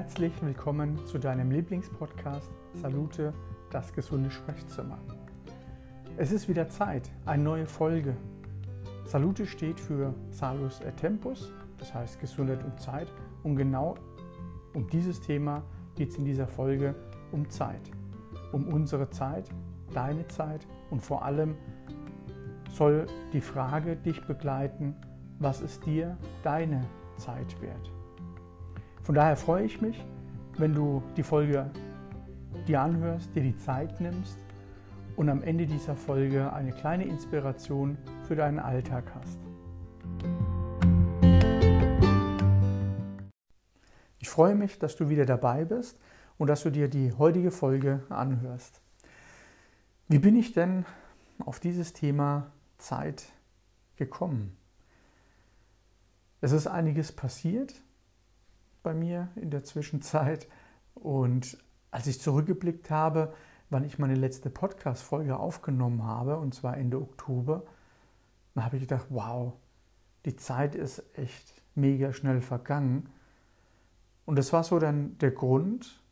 Herzlich willkommen zu deinem Lieblingspodcast Salute, das gesunde Sprechzimmer. Es ist wieder Zeit, eine neue Folge. Salute steht für Salus et Tempus, das heißt Gesundheit und Zeit. Und genau um dieses Thema geht es in dieser Folge um Zeit. Um unsere Zeit, deine Zeit und vor allem soll die Frage dich begleiten, was ist dir deine Zeit wert? Von daher freue ich mich, wenn du die Folge dir anhörst, dir die Zeit nimmst und am Ende dieser Folge eine kleine Inspiration für deinen Alltag hast. Ich freue mich, dass du wieder dabei bist und dass du dir die heutige Folge anhörst. Wie bin ich denn auf dieses Thema Zeit gekommen? Es ist einiges passiert bei mir in der Zwischenzeit. Und als ich zurückgeblickt habe, wann ich meine letzte Podcast-Folge aufgenommen habe, und zwar Ende Oktober, dann habe ich gedacht, wow, die Zeit ist echt mega schnell vergangen. Und das war so dann der Grund,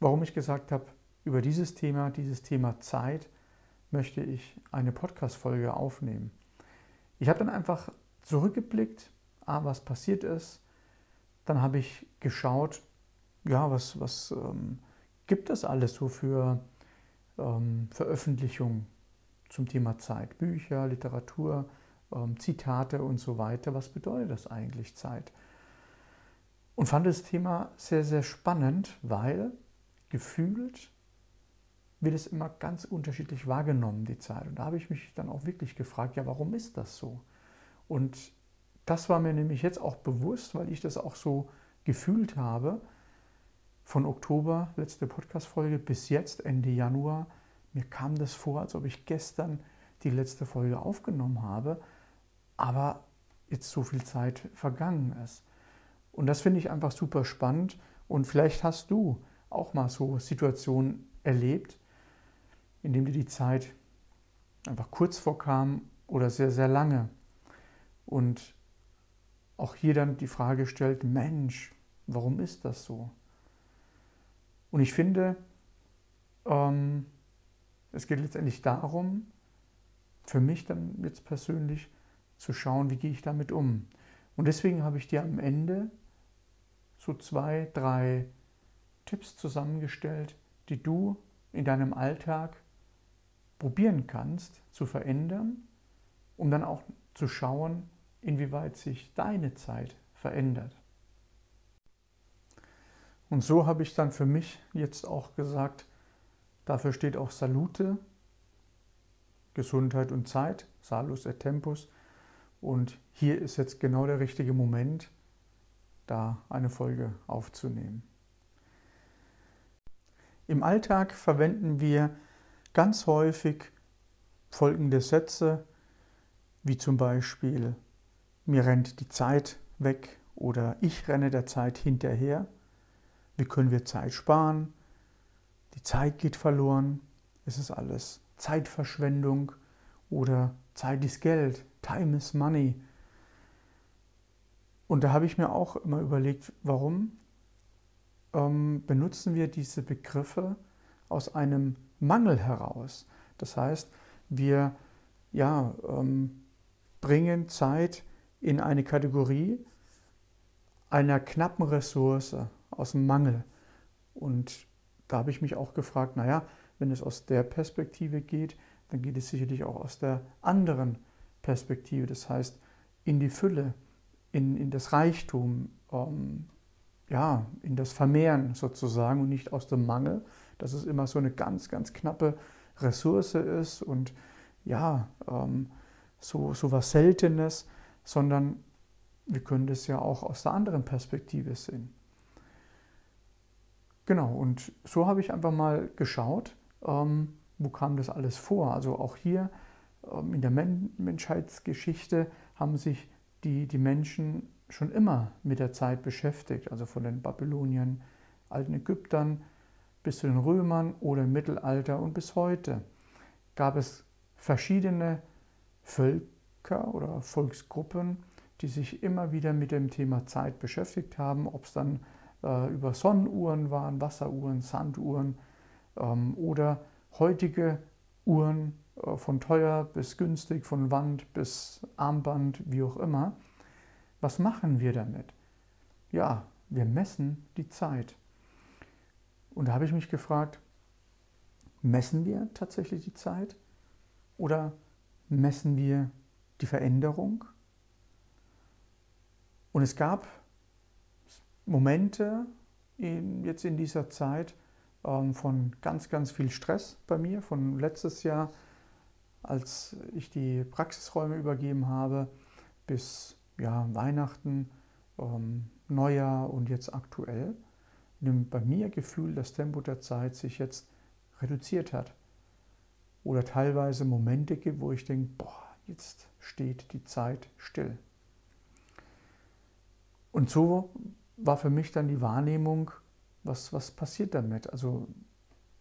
warum ich gesagt habe, über dieses Thema, dieses Thema Zeit, möchte ich eine Podcast-Folge aufnehmen. Ich habe dann einfach zurückgeblickt, ah, was passiert ist, dann habe ich geschaut, ja, was, was ähm, gibt es alles so für ähm, Veröffentlichungen zum Thema Zeit? Bücher, Literatur, ähm, Zitate und so weiter. Was bedeutet das eigentlich Zeit? Und fand das Thema sehr, sehr spannend, weil gefühlt wird es immer ganz unterschiedlich wahrgenommen, die Zeit. Und da habe ich mich dann auch wirklich gefragt, ja, warum ist das so? Und das war mir nämlich jetzt auch bewusst, weil ich das auch so gefühlt habe. Von Oktober, letzte Podcast-Folge, bis jetzt, Ende Januar, mir kam das vor, als ob ich gestern die letzte Folge aufgenommen habe, aber jetzt so viel Zeit vergangen ist. Und das finde ich einfach super spannend. Und vielleicht hast du auch mal so Situationen erlebt, in denen dir die Zeit einfach kurz vorkam oder sehr, sehr lange. Und auch hier dann die Frage stellt, Mensch, warum ist das so? Und ich finde, ähm, es geht letztendlich darum, für mich dann jetzt persönlich zu schauen, wie gehe ich damit um. Und deswegen habe ich dir am Ende so zwei, drei Tipps zusammengestellt, die du in deinem Alltag probieren kannst zu verändern, um dann auch zu schauen, inwieweit sich deine Zeit verändert. Und so habe ich dann für mich jetzt auch gesagt, dafür steht auch Salute, Gesundheit und Zeit, Salus et Tempus. Und hier ist jetzt genau der richtige Moment, da eine Folge aufzunehmen. Im Alltag verwenden wir ganz häufig folgende Sätze, wie zum Beispiel mir rennt die Zeit weg oder ich renne der Zeit hinterher. Wie können wir Zeit sparen? Die Zeit geht verloren. Es ist alles Zeitverschwendung oder Zeit ist Geld. Time is money. Und da habe ich mir auch immer überlegt, warum ähm, benutzen wir diese Begriffe aus einem Mangel heraus. Das heißt, wir ja, ähm, bringen Zeit in eine Kategorie einer knappen Ressource aus dem Mangel. Und da habe ich mich auch gefragt, naja, wenn es aus der Perspektive geht, dann geht es sicherlich auch aus der anderen Perspektive, das heißt in die Fülle, in, in das Reichtum, ähm, ja, in das Vermehren sozusagen und nicht aus dem Mangel, dass es immer so eine ganz, ganz knappe Ressource ist und ja, ähm, so, so was Seltenes, sondern wir können das ja auch aus der anderen Perspektive sehen. Genau, und so habe ich einfach mal geschaut, ähm, wo kam das alles vor. Also auch hier ähm, in der Men Menschheitsgeschichte haben sich die, die Menschen schon immer mit der Zeit beschäftigt, also von den Babyloniern, alten Ägyptern bis zu den Römern oder im Mittelalter und bis heute gab es verschiedene Völker, Völker oder Volksgruppen, die sich immer wieder mit dem Thema Zeit beschäftigt haben, ob es dann äh, über Sonnenuhren waren, Wasseruhren, Sanduhren ähm, oder heutige Uhren äh, von teuer bis günstig, von Wand bis Armband, wie auch immer. Was machen wir damit? Ja, wir messen die Zeit. Und da habe ich mich gefragt, messen wir tatsächlich die Zeit oder messen wir die Veränderung? Und es gab Momente in, jetzt in dieser Zeit ähm, von ganz, ganz viel Stress bei mir, von letztes Jahr, als ich die Praxisräume übergeben habe, bis ja, Weihnachten, ähm, Neujahr und jetzt aktuell, nimmt bei mir Gefühl das Tempo der Zeit sich jetzt reduziert hat. Oder teilweise Momente gibt, wo ich denke, boah, jetzt steht die Zeit still. Und so war für mich dann die Wahrnehmung, was, was passiert damit? Also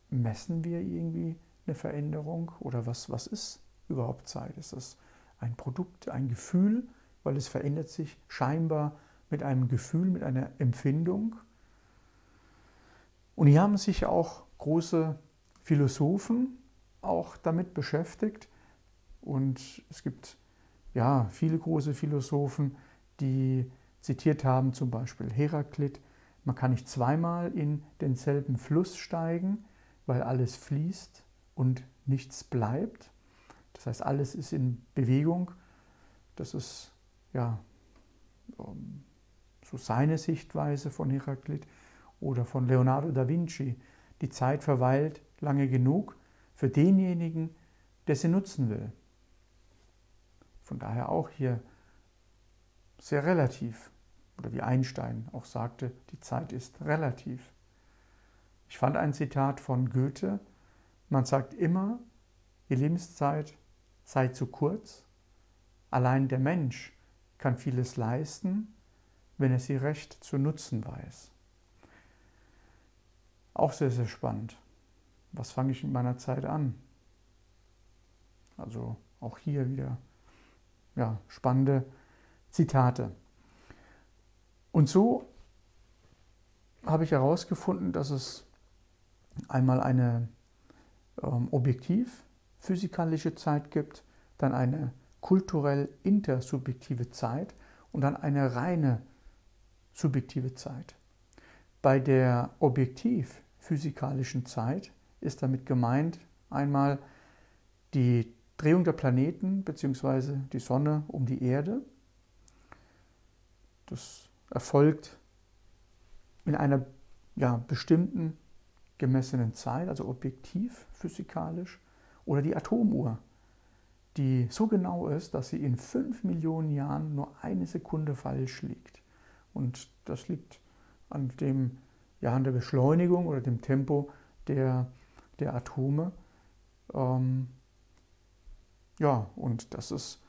messen wir irgendwie eine Veränderung oder was, was ist überhaupt Zeit? Ist das ein Produkt, ein Gefühl, weil es verändert sich scheinbar mit einem Gefühl, mit einer Empfindung? Und hier haben sich auch große Philosophen auch damit beschäftigt und es gibt ja viele große Philosophen, die zitiert haben, zum Beispiel Heraklit, man kann nicht zweimal in denselben Fluss steigen, weil alles fließt und nichts bleibt. Das heißt, alles ist in Bewegung. Das ist ja ähm, so seine Sichtweise von Heraklit oder von Leonardo da Vinci. Die Zeit verweilt lange genug für denjenigen, der sie nutzen will. Von daher auch hier sehr relativ oder wie Einstein auch sagte, die Zeit ist relativ. Ich fand ein Zitat von Goethe, man sagt immer, die Lebenszeit sei zu kurz, allein der Mensch kann vieles leisten, wenn er sie recht zu nutzen weiß. Auch sehr, sehr spannend. Was fange ich mit meiner Zeit an? Also auch hier wieder ja, spannende Zitate. Und so habe ich herausgefunden, dass es einmal eine ähm, objektiv physikalische Zeit gibt, dann eine kulturell intersubjektive Zeit und dann eine reine subjektive Zeit. Bei der objektiv physikalischen Zeit ist damit gemeint einmal die Drehung der Planeten bzw. die Sonne um die Erde. Das erfolgt in einer ja, bestimmten gemessenen Zeit, also objektiv physikalisch, oder die Atomuhr, die so genau ist, dass sie in fünf Millionen Jahren nur eine Sekunde falsch liegt. Und das liegt an, dem, ja, an der Beschleunigung oder dem Tempo der, der Atome. Ähm, ja, und das ist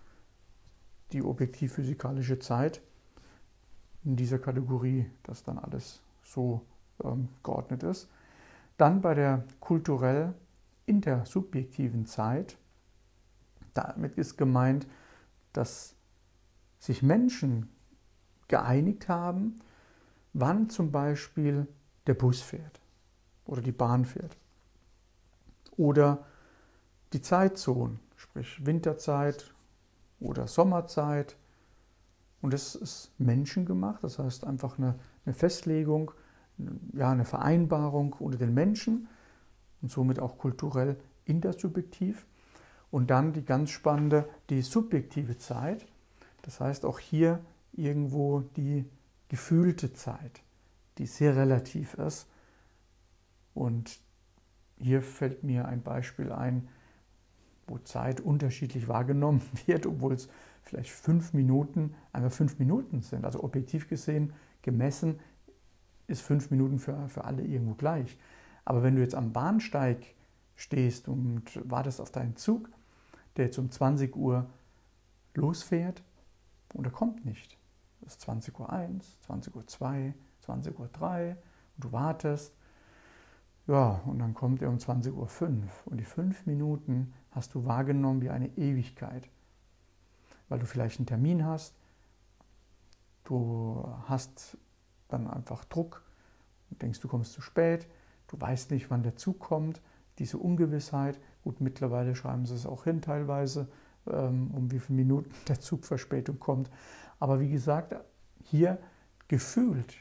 die objektiv physikalische Zeit in dieser Kategorie, dass dann alles so ähm, geordnet ist. Dann bei der kulturell intersubjektiven Zeit, damit ist gemeint, dass sich Menschen geeinigt haben, wann zum Beispiel der Bus fährt oder die Bahn fährt. Oder die Zeitzonen, sprich Winterzeit oder Sommerzeit und das ist menschengemacht, das heißt einfach eine, eine Festlegung, ja, eine Vereinbarung unter den Menschen und somit auch kulturell intersubjektiv. Und dann die ganz spannende, die subjektive Zeit. Das heißt auch hier irgendwo die gefühlte Zeit, die sehr relativ ist. Und hier fällt mir ein Beispiel ein, wo Zeit unterschiedlich wahrgenommen wird, obwohl es vielleicht fünf Minuten, einmal fünf Minuten sind. Also objektiv gesehen, gemessen, ist fünf Minuten für, für alle irgendwo gleich. Aber wenn du jetzt am Bahnsteig stehst und wartest auf deinen Zug, der jetzt um 20 Uhr losfährt und er kommt nicht. Es ist 20.01 Uhr, 20.02 Uhr, 20.03 Uhr und du wartest. Ja, und dann kommt er um 20.05 Uhr und die fünf Minuten hast du wahrgenommen wie eine Ewigkeit weil du vielleicht einen Termin hast. Du hast dann einfach Druck, Du denkst, du kommst zu spät, du weißt nicht, wann der Zug kommt, diese Ungewissheit. Gut, mittlerweile schreiben sie es auch hin teilweise, ähm, um wie viele Minuten der Zugverspätung kommt. Aber wie gesagt, hier gefühlt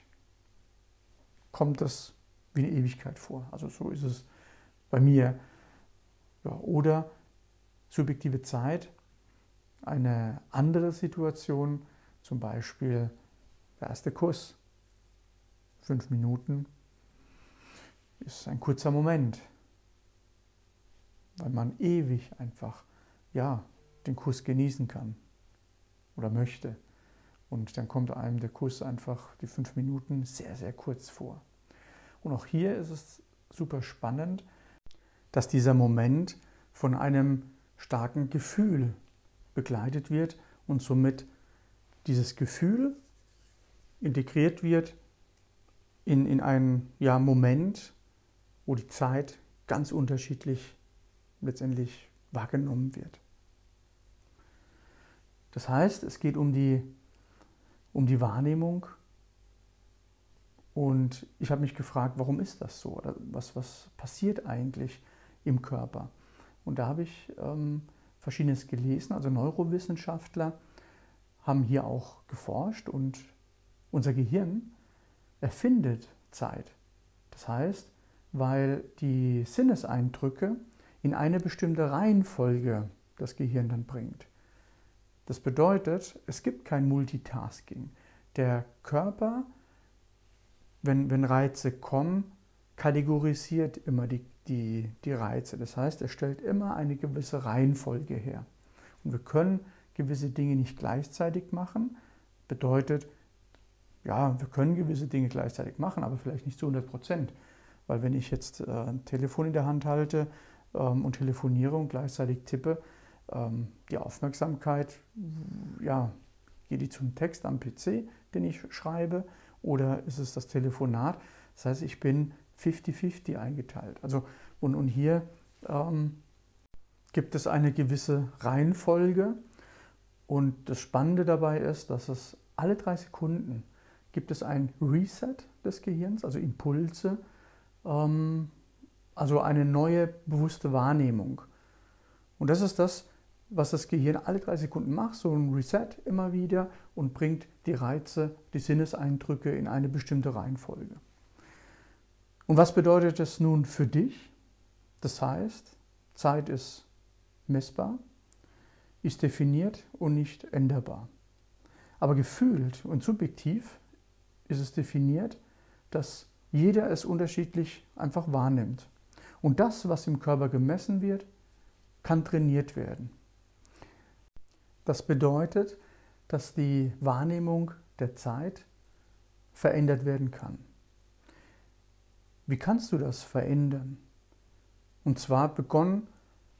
kommt das wie eine Ewigkeit vor. Also so ist es bei mir. Ja, oder subjektive Zeit, eine andere Situation, zum Beispiel der erste Kuss. Fünf Minuten ist ein kurzer Moment, weil man ewig einfach ja, den Kuss genießen kann oder möchte. Und dann kommt einem der Kuss einfach die fünf Minuten sehr, sehr kurz vor. Und auch hier ist es super spannend, dass dieser Moment von einem starken Gefühl begleitet wird und somit dieses Gefühl integriert wird in, in einen ja, Moment, wo die Zeit ganz unterschiedlich letztendlich wahrgenommen wird. Das heißt, es geht um die, um die Wahrnehmung und ich habe mich gefragt, warum ist das so? Was, was passiert eigentlich im Körper? Und da habe ich ähm, Verschiedenes gelesen. Also Neurowissenschaftler haben hier auch geforscht und unser Gehirn erfindet Zeit. Das heißt, weil die Sinneseindrücke in eine bestimmte Reihenfolge das Gehirn dann bringt. Das bedeutet, es gibt kein Multitasking. Der Körper wenn, wenn Reize kommen, kategorisiert immer die, die, die Reize. Das heißt, er stellt immer eine gewisse Reihenfolge her. Und wir können gewisse Dinge nicht gleichzeitig machen. Bedeutet, ja, wir können gewisse Dinge gleichzeitig machen, aber vielleicht nicht zu 100 Prozent. Weil wenn ich jetzt äh, ein Telefon in der Hand halte ähm, und telefoniere und gleichzeitig tippe, ähm, die Aufmerksamkeit, ja, geht die zum Text am PC, den ich schreibe, oder ist es das Telefonat? Das heißt, ich bin 50-50 eingeteilt. Also, und, und hier ähm, gibt es eine gewisse Reihenfolge. Und das Spannende dabei ist, dass es alle drei Sekunden gibt es ein Reset des Gehirns, also Impulse, ähm, also eine neue bewusste Wahrnehmung. Und das ist das, was das Gehirn alle drei Sekunden macht, so ein Reset immer wieder und bringt die Reize, die Sinneseindrücke in eine bestimmte Reihenfolge. Und was bedeutet das nun für dich? Das heißt, Zeit ist messbar, ist definiert und nicht änderbar. Aber gefühlt und subjektiv ist es definiert, dass jeder es unterschiedlich einfach wahrnimmt. Und das, was im Körper gemessen wird, kann trainiert werden. Das bedeutet, dass die Wahrnehmung der Zeit verändert werden kann. Wie kannst du das verändern? Und zwar begonnen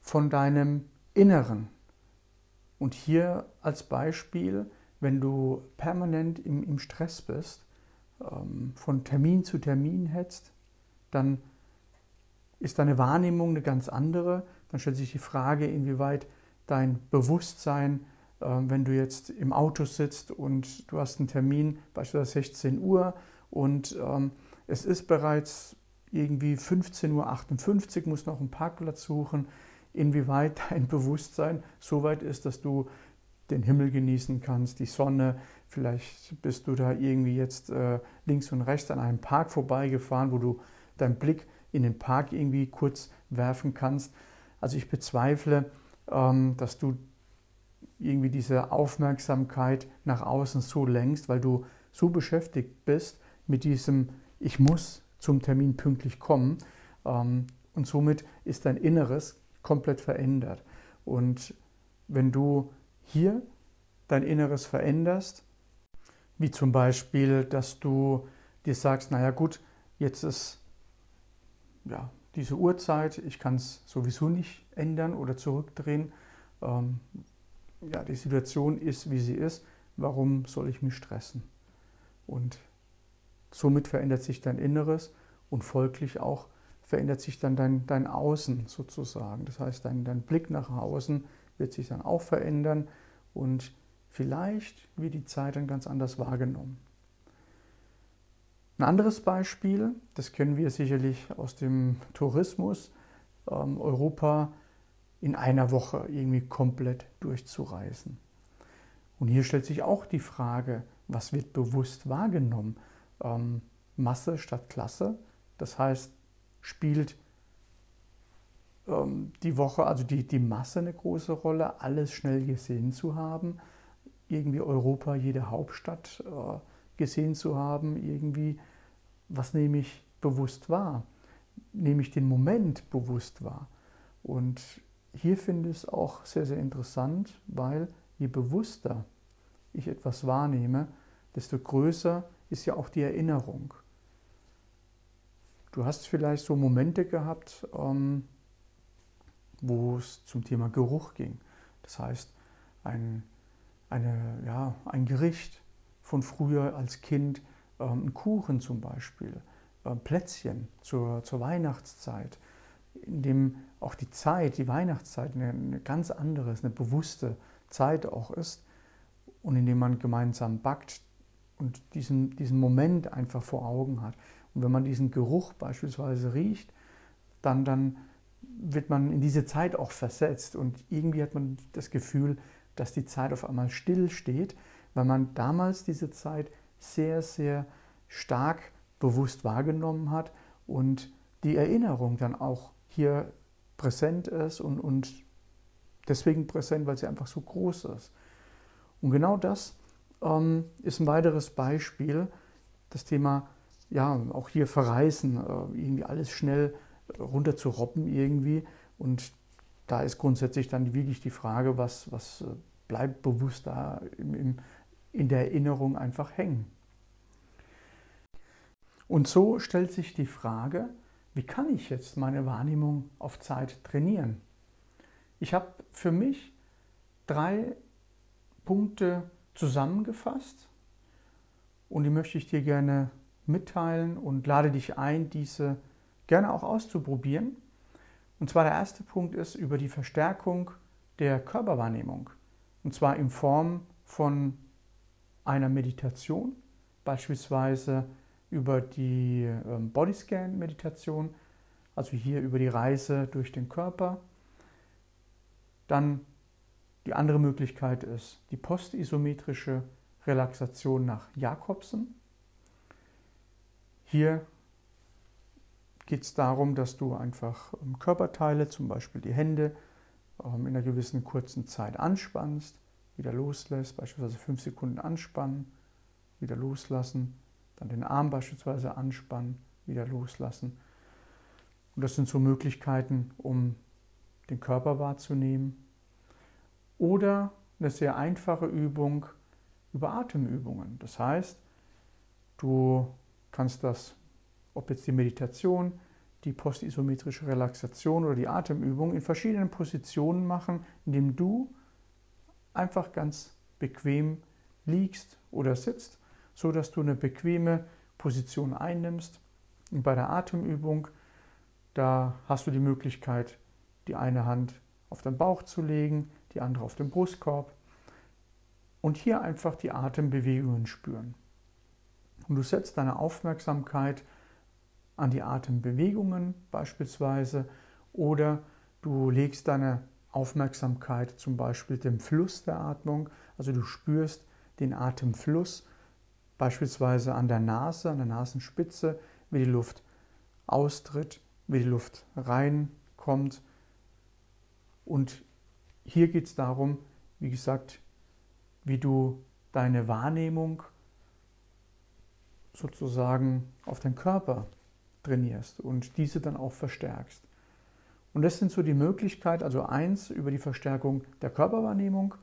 von deinem Inneren. Und hier als Beispiel, wenn du permanent im, im Stress bist, ähm, von Termin zu Termin hetzt, dann ist deine Wahrnehmung eine ganz andere. Dann stellt sich die Frage, inwieweit dein Bewusstsein ähm, wenn du jetzt im Auto sitzt und du hast einen Termin, beispielsweise 16 Uhr, und ähm, es ist bereits irgendwie 15.58 Uhr, musst noch einen Parkplatz suchen, inwieweit dein Bewusstsein so weit ist, dass du den Himmel genießen kannst, die Sonne, vielleicht bist du da irgendwie jetzt äh, links und rechts an einem Park vorbeigefahren, wo du deinen Blick in den Park irgendwie kurz werfen kannst. Also ich bezweifle, ähm, dass du irgendwie diese Aufmerksamkeit nach außen so lenkst, weil du so beschäftigt bist mit diesem Ich muss zum Termin pünktlich kommen. Ähm, und somit ist dein Inneres komplett verändert. Und wenn du hier dein Inneres veränderst, wie zum Beispiel, dass du dir sagst, naja gut, jetzt ist ja, diese Uhrzeit, ich kann es sowieso nicht ändern oder zurückdrehen. Ähm, ja, die Situation ist, wie sie ist, warum soll ich mich stressen? Und somit verändert sich dein Inneres und folglich auch verändert sich dann dein, dein Außen sozusagen. Das heißt, dein, dein Blick nach außen wird sich dann auch verändern und vielleicht wird die Zeit dann ganz anders wahrgenommen. Ein anderes Beispiel, das kennen wir sicherlich aus dem Tourismus, ähm, Europa in einer Woche irgendwie komplett durchzureisen. Und hier stellt sich auch die Frage, was wird bewusst wahrgenommen? Ähm, Masse statt Klasse. Das heißt, spielt ähm, die Woche, also die, die Masse eine große Rolle, alles schnell gesehen zu haben, irgendwie Europa, jede Hauptstadt äh, gesehen zu haben, irgendwie, was nehme ich bewusst wahr? Nehme ich den Moment bewusst wahr? Und hier finde ich es auch sehr, sehr interessant, weil je bewusster ich etwas wahrnehme, desto größer ist ja auch die Erinnerung. Du hast vielleicht so Momente gehabt, ähm, wo es zum Thema Geruch ging. Das heißt, ein, eine, ja, ein Gericht von früher als Kind, ähm, ein Kuchen zum Beispiel, äh, Plätzchen zur, zur Weihnachtszeit, in dem auch die Zeit, die Weihnachtszeit eine, eine ganz andere, eine bewusste Zeit auch ist und in dem man gemeinsam backt und diesen, diesen Moment einfach vor Augen hat. Und wenn man diesen Geruch beispielsweise riecht, dann, dann wird man in diese Zeit auch versetzt und irgendwie hat man das Gefühl, dass die Zeit auf einmal still steht, weil man damals diese Zeit sehr, sehr stark bewusst wahrgenommen hat und die Erinnerung dann auch hier präsent ist und, und deswegen präsent, weil sie einfach so groß ist. Und genau das ähm, ist ein weiteres Beispiel, das Thema, ja, auch hier verreisen, äh, irgendwie alles schnell runter zu robben irgendwie. Und da ist grundsätzlich dann wirklich die Frage, was, was äh, bleibt bewusst da im, im, in der Erinnerung einfach hängen. Und so stellt sich die Frage, wie kann ich jetzt meine Wahrnehmung auf Zeit trainieren? Ich habe für mich drei Punkte zusammengefasst und die möchte ich dir gerne mitteilen und lade dich ein, diese gerne auch auszuprobieren. Und zwar der erste Punkt ist über die Verstärkung der Körperwahrnehmung. Und zwar in Form von einer Meditation, beispielsweise über die ähm, Bodyscan-Meditation, also hier über die Reise durch den Körper. Dann die andere Möglichkeit ist die postisometrische Relaxation nach Jakobsen. Hier geht es darum, dass du einfach ähm, Körperteile, zum Beispiel die Hände, ähm, in einer gewissen kurzen Zeit anspannst, wieder loslässt, beispielsweise fünf Sekunden anspannen, wieder loslassen, dann den Arm beispielsweise anspannen, wieder loslassen. Und das sind so Möglichkeiten, um den Körper wahrzunehmen. Oder eine sehr einfache Übung über Atemübungen. Das heißt, du kannst das, ob jetzt die Meditation, die postisometrische Relaxation oder die Atemübung in verschiedenen Positionen machen, indem du einfach ganz bequem liegst oder sitzt so dass du eine bequeme Position einnimmst. Und bei der Atemübung, da hast du die Möglichkeit, die eine Hand auf den Bauch zu legen, die andere auf den Brustkorb und hier einfach die Atembewegungen spüren. Und du setzt deine Aufmerksamkeit an die Atembewegungen beispielsweise oder du legst deine Aufmerksamkeit zum Beispiel dem Fluss der Atmung, also du spürst den Atemfluss beispielsweise an der Nase, an der Nasenspitze, wie die Luft austritt, wie die Luft reinkommt. Und hier geht es darum, wie gesagt, wie du deine Wahrnehmung sozusagen auf den Körper trainierst und diese dann auch verstärkst. Und das sind so die Möglichkeiten, also eins über die Verstärkung der Körperwahrnehmung,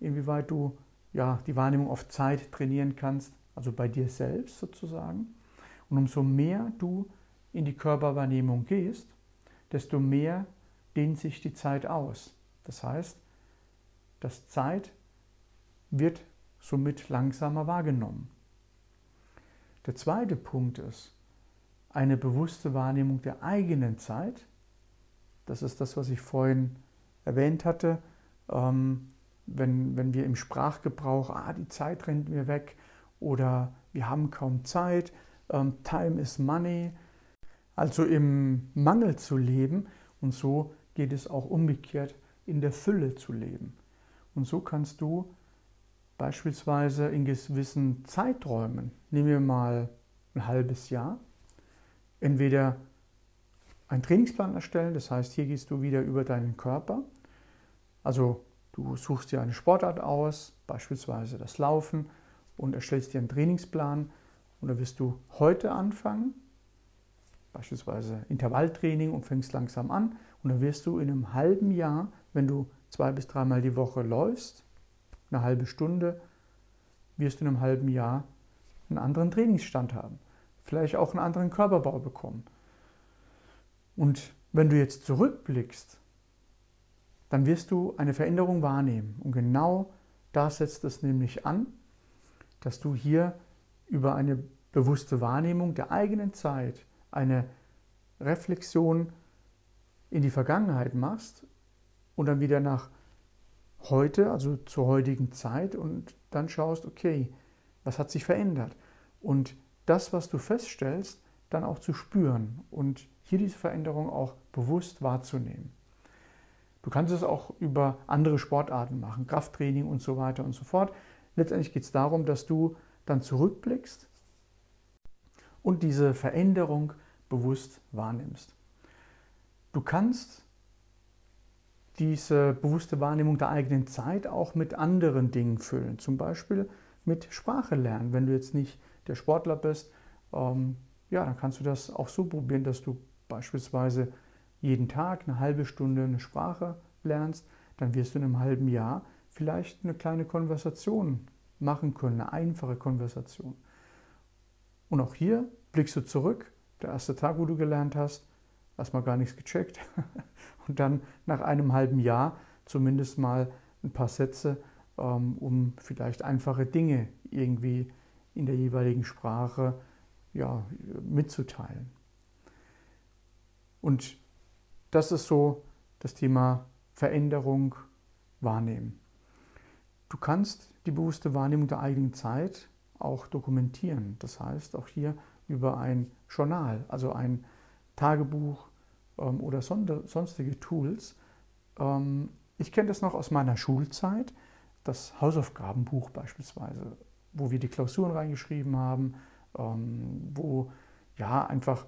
inwieweit du ja, die Wahrnehmung auf Zeit trainieren kannst also bei dir selbst sozusagen. Und umso mehr du in die Körperwahrnehmung gehst, desto mehr dehnt sich die Zeit aus. Das heißt, das Zeit wird somit langsamer wahrgenommen. Der zweite Punkt ist eine bewusste Wahrnehmung der eigenen Zeit. Das ist das, was ich vorhin erwähnt hatte. Ähm, wenn, wenn wir im Sprachgebrauch, ah, die Zeit rennt mir weg, oder wir haben kaum Zeit, ähm, Time is Money, also im Mangel zu leben. Und so geht es auch umgekehrt, in der Fülle zu leben. Und so kannst du beispielsweise in gewissen Zeiträumen, nehmen wir mal ein halbes Jahr, entweder einen Trainingsplan erstellen, das heißt, hier gehst du wieder über deinen Körper. Also du suchst dir eine Sportart aus, beispielsweise das Laufen, und erstellst dir einen Trainingsplan. Und da wirst du heute anfangen, beispielsweise Intervalltraining und fängst langsam an. Und dann wirst du in einem halben Jahr, wenn du zwei bis dreimal die Woche läufst, eine halbe Stunde, wirst du in einem halben Jahr einen anderen Trainingsstand haben. Vielleicht auch einen anderen Körperbau bekommen. Und wenn du jetzt zurückblickst, dann wirst du eine Veränderung wahrnehmen. Und genau da setzt es nämlich an, dass du hier über eine bewusste Wahrnehmung der eigenen Zeit eine Reflexion in die Vergangenheit machst und dann wieder nach heute, also zur heutigen Zeit und dann schaust, okay, was hat sich verändert? Und das, was du feststellst, dann auch zu spüren und hier diese Veränderung auch bewusst wahrzunehmen. Du kannst es auch über andere Sportarten machen, Krafttraining und so weiter und so fort. Letztendlich geht es darum, dass du dann zurückblickst und diese Veränderung bewusst wahrnimmst. Du kannst diese bewusste Wahrnehmung der eigenen Zeit auch mit anderen Dingen füllen, zum Beispiel mit Sprache lernen. Wenn du jetzt nicht der Sportler bist, ähm, ja, dann kannst du das auch so probieren, dass du beispielsweise jeden Tag eine halbe Stunde eine Sprache lernst, dann wirst du in einem halben Jahr vielleicht eine kleine Konversation machen können, eine einfache Konversation. Und auch hier blickst du zurück, der erste Tag, wo du gelernt hast, erstmal gar nichts gecheckt und dann nach einem halben Jahr zumindest mal ein paar Sätze, ähm, um vielleicht einfache Dinge irgendwie in der jeweiligen Sprache ja, mitzuteilen. Und das ist so das Thema Veränderung wahrnehmen. Du kannst die bewusste Wahrnehmung der eigenen Zeit auch dokumentieren. Das heißt, auch hier über ein Journal, also ein Tagebuch ähm, oder sonstige Tools. Ähm, ich kenne das noch aus meiner Schulzeit, das Hausaufgabenbuch beispielsweise, wo wir die Klausuren reingeschrieben haben, ähm, wo ja einfach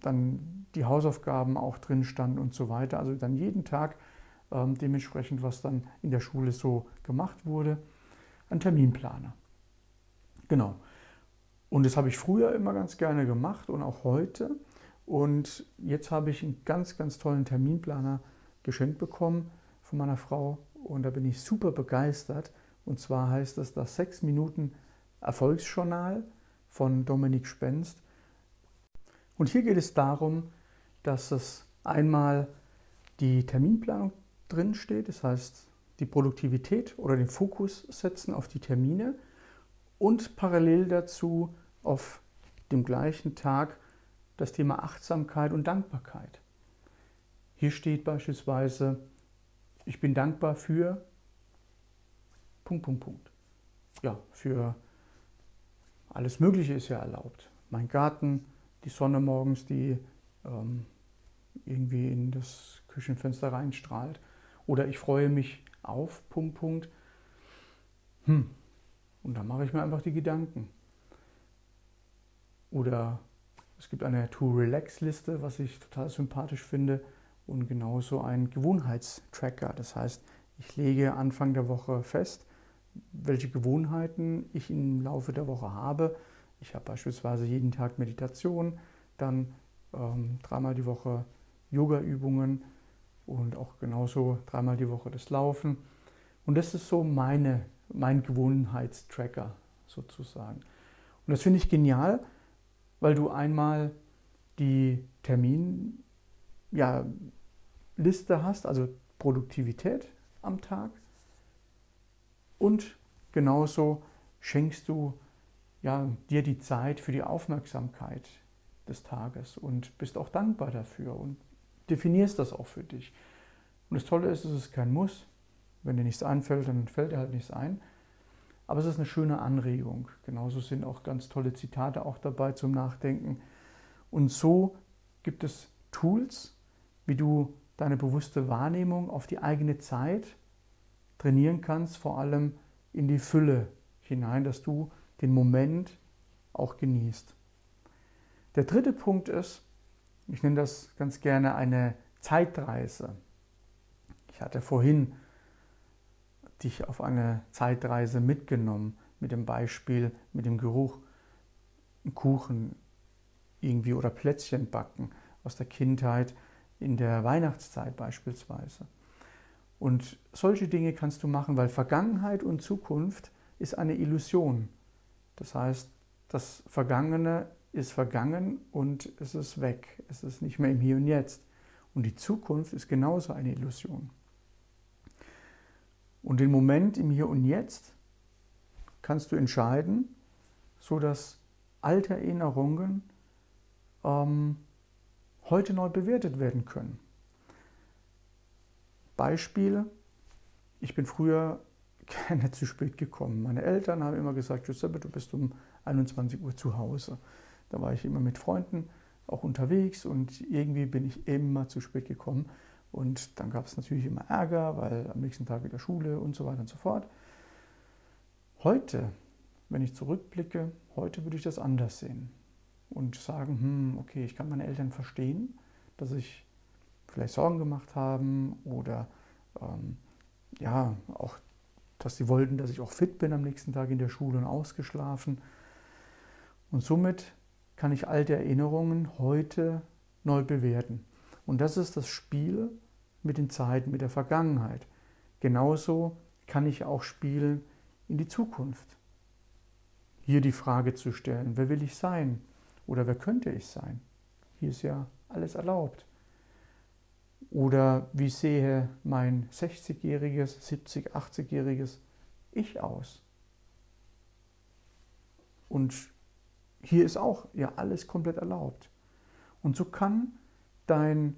dann die Hausaufgaben auch drin standen und so weiter. Also dann jeden Tag ähm, dementsprechend, was dann in der Schule so gemacht wurde. Ein Terminplaner. Genau. Und das habe ich früher immer ganz gerne gemacht und auch heute. Und jetzt habe ich einen ganz, ganz tollen Terminplaner geschenkt bekommen von meiner Frau und da bin ich super begeistert. Und zwar heißt das das 6 Minuten Erfolgsjournal von Dominik Spenst. Und hier geht es darum, dass es einmal die Terminplanung drin steht, das heißt die Produktivität oder den Fokus setzen auf die Termine und parallel dazu auf dem gleichen Tag das Thema Achtsamkeit und Dankbarkeit. Hier steht beispielsweise, ich bin dankbar für Punkt, Punkt, Punkt. Ja, für alles Mögliche ist ja erlaubt. Mein Garten, die Sonne morgens, die ähm, irgendwie in das Küchenfenster reinstrahlt. Oder ich freue mich auf, Punkt, Punkt. Hm. Und dann mache ich mir einfach die Gedanken. Oder es gibt eine To-Relax-Liste, was ich total sympathisch finde. Und genauso ein Gewohnheitstracker. Das heißt, ich lege Anfang der Woche fest, welche Gewohnheiten ich im Laufe der Woche habe. Ich habe beispielsweise jeden Tag Meditation, dann ähm, dreimal die Woche Yoga-Übungen und auch genauso dreimal die Woche das Laufen. Und das ist so meine, mein Gewohnheitstracker sozusagen. Und das finde ich genial, weil du einmal die Terminliste ja, hast, also Produktivität am Tag. Und genauso schenkst du ja, dir die Zeit für die Aufmerksamkeit des Tages und bist auch dankbar dafür und definierst das auch für dich. Und das Tolle ist, es ist kein Muss. Wenn dir nichts einfällt, dann fällt dir halt nichts ein. Aber es ist eine schöne Anregung. Genauso sind auch ganz tolle Zitate auch dabei zum Nachdenken. Und so gibt es Tools, wie du deine bewusste Wahrnehmung auf die eigene Zeit trainieren kannst, vor allem in die Fülle hinein, dass du den Moment auch genießt. Der dritte Punkt ist, ich nenne das ganz gerne eine Zeitreise. Ich hatte vorhin dich auf eine Zeitreise mitgenommen mit dem Beispiel, mit dem Geruch, Kuchen irgendwie oder Plätzchen backen aus der Kindheit in der Weihnachtszeit beispielsweise. Und solche Dinge kannst du machen, weil Vergangenheit und Zukunft ist eine Illusion. Das heißt, das Vergangene ist vergangen und es ist weg. Es ist nicht mehr im Hier und Jetzt. Und die Zukunft ist genauso eine Illusion. Und den Moment im Hier und Jetzt kannst du entscheiden, sodass alte Erinnerungen ähm, heute neu bewertet werden können. Beispiele. Ich bin früher gerne zu spät gekommen. Meine Eltern haben immer gesagt, Giuseppe, du bist um 21 Uhr zu Hause. Da war ich immer mit Freunden auch unterwegs und irgendwie bin ich immer zu spät gekommen. Und dann gab es natürlich immer Ärger, weil am nächsten Tag wieder Schule und so weiter und so fort. Heute, wenn ich zurückblicke, heute würde ich das anders sehen und sagen, hm, okay, ich kann meine Eltern verstehen, dass ich vielleicht Sorgen gemacht haben oder ähm, ja, auch, dass sie wollten, dass ich auch fit bin am nächsten Tag in der Schule und ausgeschlafen. Und somit kann ich alte Erinnerungen heute neu bewerten. Und das ist das Spiel mit den Zeiten, mit der Vergangenheit. Genauso kann ich auch spielen in die Zukunft. Hier die Frage zu stellen, wer will ich sein? Oder wer könnte ich sein? Hier ist ja alles erlaubt. Oder wie sehe mein 60-jähriges, 70-, 80-jähriges Ich aus? Und hier ist auch ja alles komplett erlaubt. Und so kann dein,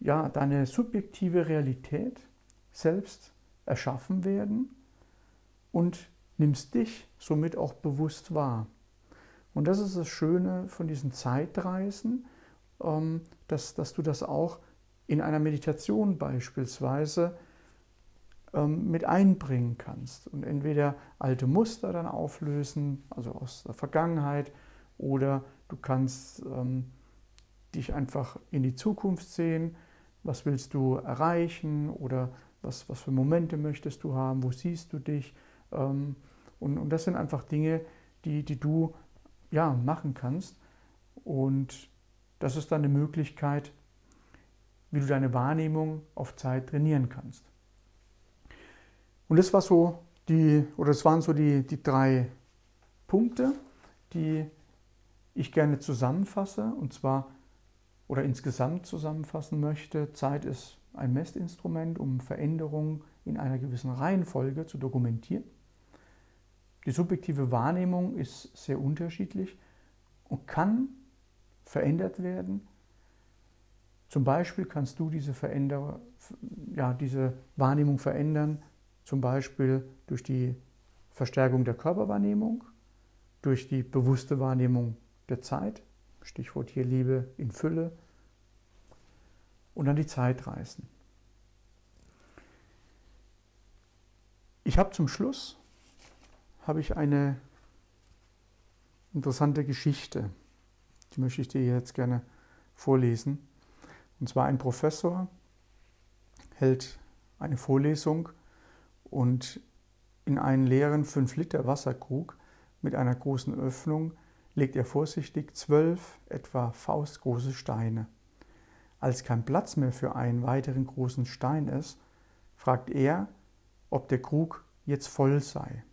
ja, deine subjektive Realität selbst erschaffen werden und nimmst dich somit auch bewusst wahr. Und das ist das Schöne von diesen Zeitreisen, ähm, dass, dass du das auch in einer Meditation beispielsweise ähm, mit einbringen kannst und entweder alte Muster dann auflösen, also aus der Vergangenheit, oder du kannst ähm, dich einfach in die Zukunft sehen, was willst du erreichen oder was, was für Momente möchtest du haben, wo siehst du dich. und, und das sind einfach Dinge, die, die du ja, machen kannst. Und das ist dann eine Möglichkeit, wie du deine Wahrnehmung auf Zeit trainieren kannst. Und das war so die, oder das waren so die, die drei Punkte, die ich gerne zusammenfasse, und zwar oder insgesamt zusammenfassen möchte. Zeit ist ein Messinstrument, um Veränderungen in einer gewissen Reihenfolge zu dokumentieren. Die subjektive Wahrnehmung ist sehr unterschiedlich und kann verändert werden. Zum Beispiel kannst du diese, Veränder ja, diese Wahrnehmung verändern, zum Beispiel durch die Verstärkung der Körperwahrnehmung, durch die bewusste Wahrnehmung der Zeit, Stichwort hier Liebe in Fülle, und dann die Zeitreisen. Ich habe zum Schluss habe ich eine interessante Geschichte. Die möchte ich dir jetzt gerne vorlesen. Und zwar ein Professor hält eine Vorlesung und in einen leeren 5-Liter Wasserkrug mit einer großen Öffnung legt er vorsichtig zwölf etwa faustgroße Steine. Als kein Platz mehr für einen weiteren großen Stein ist, fragt er, ob der Krug jetzt voll sei.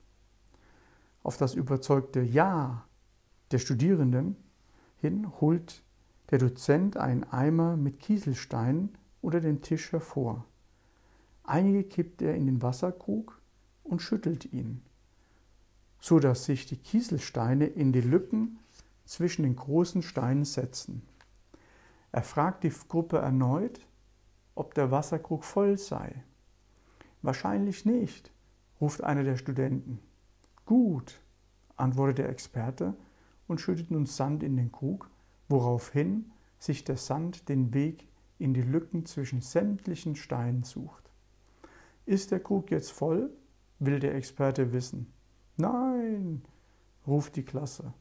Auf das überzeugte Ja der Studierenden hin holt der Dozent einen Eimer mit Kieselsteinen unter dem Tisch hervor. Einige kippt er in den Wasserkrug und schüttelt ihn, so dass sich die Kieselsteine in die Lücken zwischen den großen Steinen setzen. Er fragt die Gruppe erneut, ob der Wasserkrug voll sei. Wahrscheinlich nicht, ruft einer der Studenten. Gut, antwortet der Experte und schüttet nun Sand in den Krug, woraufhin sich der Sand den Weg in die Lücken zwischen sämtlichen Steinen sucht. Ist der Krug jetzt voll? will der Experte wissen. Nein, ruft die Klasse,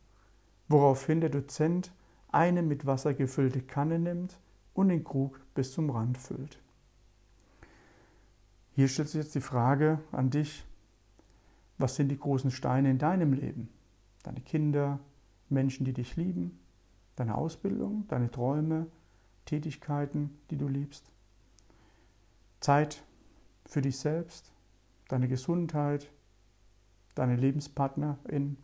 woraufhin der Dozent eine mit Wasser gefüllte Kanne nimmt und den Krug bis zum Rand füllt. Hier stellt sich jetzt die Frage an dich, was sind die großen Steine in deinem Leben? Deine Kinder, Menschen, die dich lieben, deine Ausbildung, deine Träume, Tätigkeiten, die du liebst, Zeit für dich selbst, deine Gesundheit, deine Lebenspartnerin.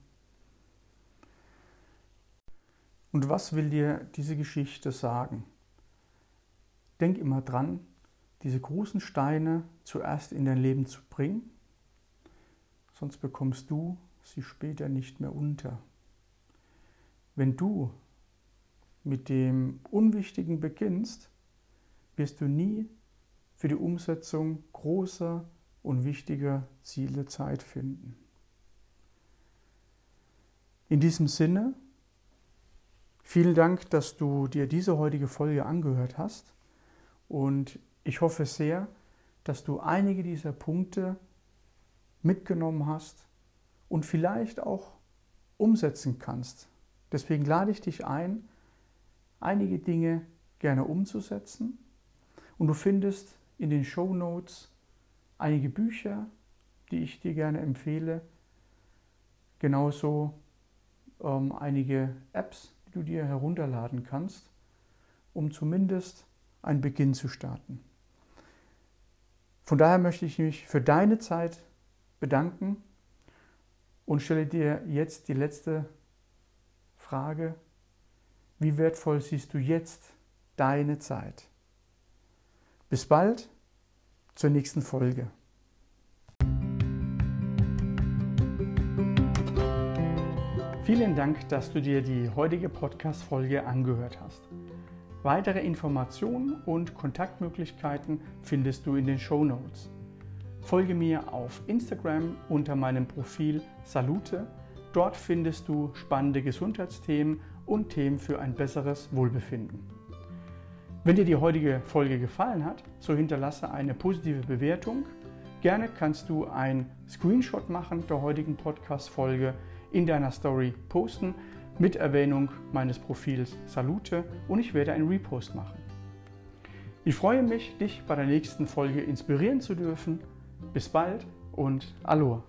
Und was will dir diese Geschichte sagen? Denk immer dran, diese großen Steine zuerst in dein Leben zu bringen, sonst bekommst du sie später nicht mehr unter. Wenn du mit dem Unwichtigen beginnst, wirst du nie für die Umsetzung großer und wichtiger Ziele Zeit finden. In diesem Sinne, vielen Dank, dass du dir diese heutige Folge angehört hast und ich hoffe sehr, dass du einige dieser Punkte mitgenommen hast und vielleicht auch umsetzen kannst. Deswegen lade ich dich ein, einige Dinge gerne umzusetzen. Und du findest in den Show Notes einige Bücher, die ich dir gerne empfehle. Genauso ähm, einige Apps, die du dir herunterladen kannst, um zumindest einen Beginn zu starten. Von daher möchte ich mich für deine Zeit bedanken und stelle dir jetzt die letzte Frage. Wie wertvoll siehst du jetzt deine Zeit? Bis bald zur nächsten Folge. Vielen Dank, dass du dir die heutige Podcast-Folge angehört hast. Weitere Informationen und Kontaktmöglichkeiten findest du in den Show Notes. Folge mir auf Instagram unter meinem Profil Salute. Dort findest du spannende Gesundheitsthemen und Themen für ein besseres Wohlbefinden. Wenn dir die heutige Folge gefallen hat, so hinterlasse eine positive Bewertung. Gerne kannst du ein Screenshot machen der heutigen Podcast-Folge in deiner Story posten mit Erwähnung meines Profils Salute und ich werde einen Repost machen. Ich freue mich, dich bei der nächsten Folge inspirieren zu dürfen. Bis bald und Aloha.